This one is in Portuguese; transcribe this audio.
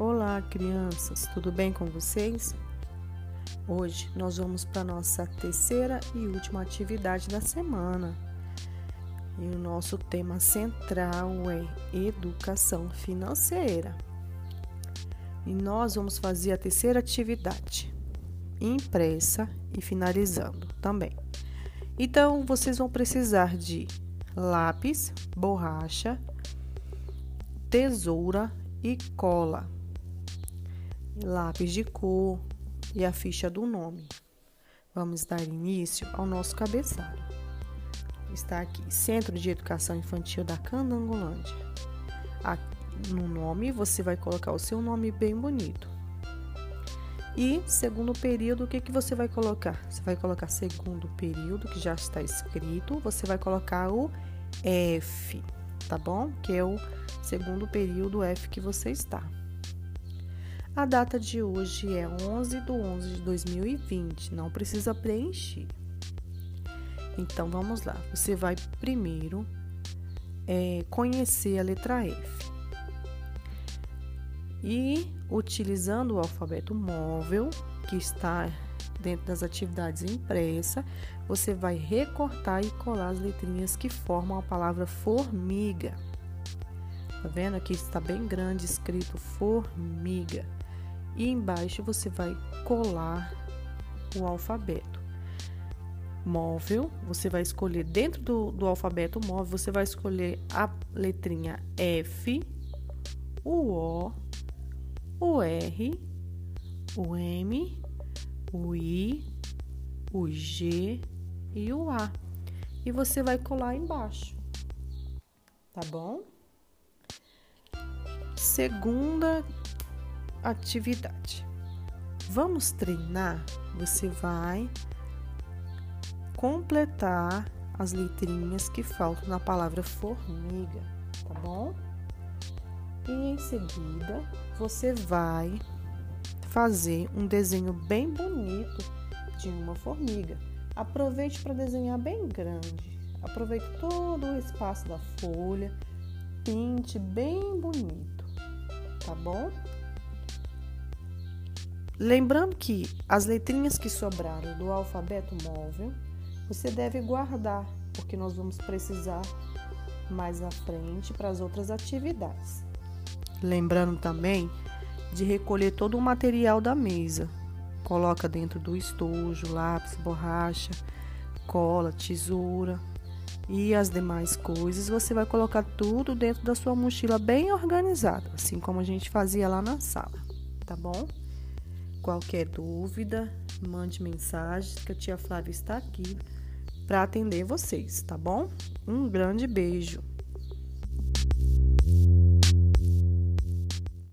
Olá, crianças, tudo bem com vocês? Hoje nós vamos para nossa terceira e última atividade da semana. E o nosso tema central é educação financeira. E nós vamos fazer a terceira atividade, impressa e finalizando também. Então, vocês vão precisar de lápis, borracha, tesoura e cola lápis de cor e a ficha do nome. Vamos dar início ao nosso cabeçalho. Está aqui, Centro de Educação Infantil da Candangolândia. No nome, você vai colocar o seu nome bem bonito. E segundo período, o que, que você vai colocar? Você vai colocar segundo período, que já está escrito, você vai colocar o F, tá bom? Que é o segundo período F que você está. A data de hoje é 11 de 11 de 2020, não precisa preencher. Então vamos lá, você vai primeiro é, conhecer a letra F. E utilizando o alfabeto móvel, que está dentro das atividades impressa, você vai recortar e colar as letrinhas que formam a palavra formiga. Tá vendo? Aqui está bem grande escrito formiga e embaixo você vai colar o alfabeto. Móvel, você vai escolher dentro do, do alfabeto móvel, você vai escolher a letrinha F, o O, o R, o M, o I, o G e o A. E você vai colar embaixo, tá bom? Segunda atividade. Vamos treinar? Você vai completar as letrinhas que faltam na palavra formiga, tá bom? E em seguida, você vai fazer um desenho bem bonito de uma formiga. Aproveite para desenhar bem grande. Aproveite todo o espaço da folha, pinte bem bonito, tá bom? Lembrando que as letrinhas que sobraram do alfabeto móvel, você deve guardar, porque nós vamos precisar mais à frente para as outras atividades. Lembrando também de recolher todo o material da mesa. Coloca dentro do estojo, lápis, borracha, cola, tesoura e as demais coisas. Você vai colocar tudo dentro da sua mochila bem organizada, assim como a gente fazia lá na sala, tá bom? Qualquer dúvida, mande mensagem que a tia Flávia está aqui para atender vocês, tá bom? Um grande beijo.